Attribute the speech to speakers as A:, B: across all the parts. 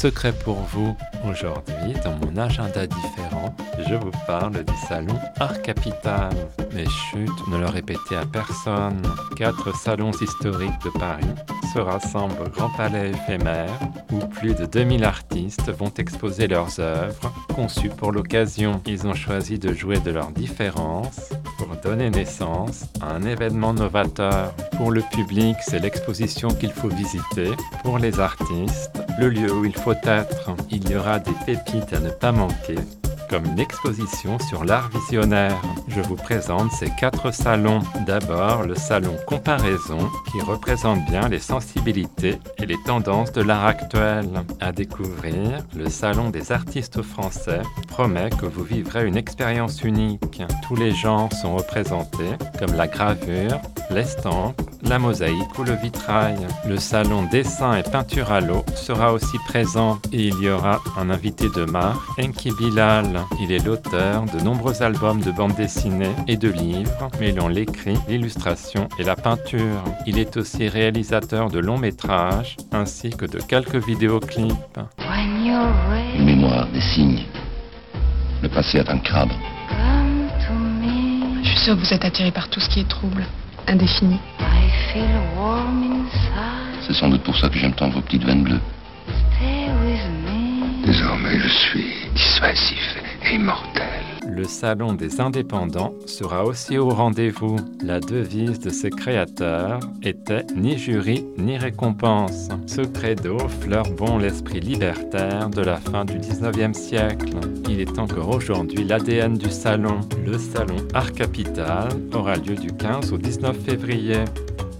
A: Secret pour vous. Aujourd'hui, dans mon agenda différent, je vous parle du salon Art Capital. Mais chut, ne le répétez à personne. Quatre salons historiques de Paris se rassemblent au Grand Palais éphémère où plus de 2000 artistes vont exposer leurs œuvres conçues pour l'occasion. Ils ont choisi de jouer de leurs différences pour donner naissance à un événement novateur. Pour le public, c'est l'exposition qu'il faut visiter. Pour les artistes, le lieu où il faut être. Il y aura des pépites à ne pas manquer comme l'exposition sur l'art visionnaire. Je vous présente ces quatre salons. D'abord, le salon Comparaison, qui représente bien les sensibilités et les tendances de l'art actuel. À découvrir, le salon des artistes français promet que vous vivrez une expérience unique. Tous les genres sont représentés, comme la gravure, l'estampe, la mosaïque ou le vitrail. Le salon dessin et peinture à l'eau sera aussi présent et il y aura un invité de marque, Enki Bilal. Il est l'auteur de nombreux albums de bande dessinée et de livres mêlant l'écrit, l'illustration et la peinture. Il est aussi réalisateur de longs métrages ainsi que de quelques vidéoclips.
B: Une mémoire, des signes. Le passé est un cadre.
C: Je suis sûre que vous êtes attiré par tout ce qui est trouble, indéfini.
B: C'est sans doute pour ça que j'aime tant vos petites veines bleues.
D: Désormais, je suis dissuasif et immortel.
A: Le Salon des indépendants sera aussi au rendez-vous. La devise de ses créateurs était ni jury ni récompense. Ce credo fleure bon l'esprit libertaire de la fin du 19e siècle. Il est encore aujourd'hui l'ADN du salon. Le salon Art Capital aura lieu du 15 au 19 février.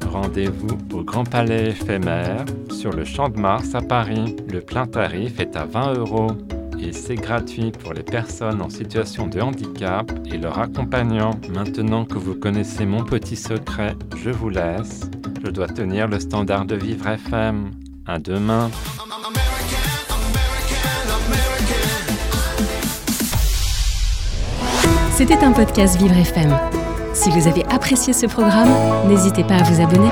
A: Rendez-vous au Grand Palais éphémère sur le Champ de Mars à Paris. Le plein tarif est à 20 euros et c'est gratuit pour les personnes en situation de handicap et leurs accompagnants. Maintenant que vous connaissez mon petit secret, je vous laisse. Je dois tenir le standard de Vivre FM. À demain.
E: C'était un podcast Vivre FM. Si vous avez apprécié ce programme, n'hésitez pas à vous abonner.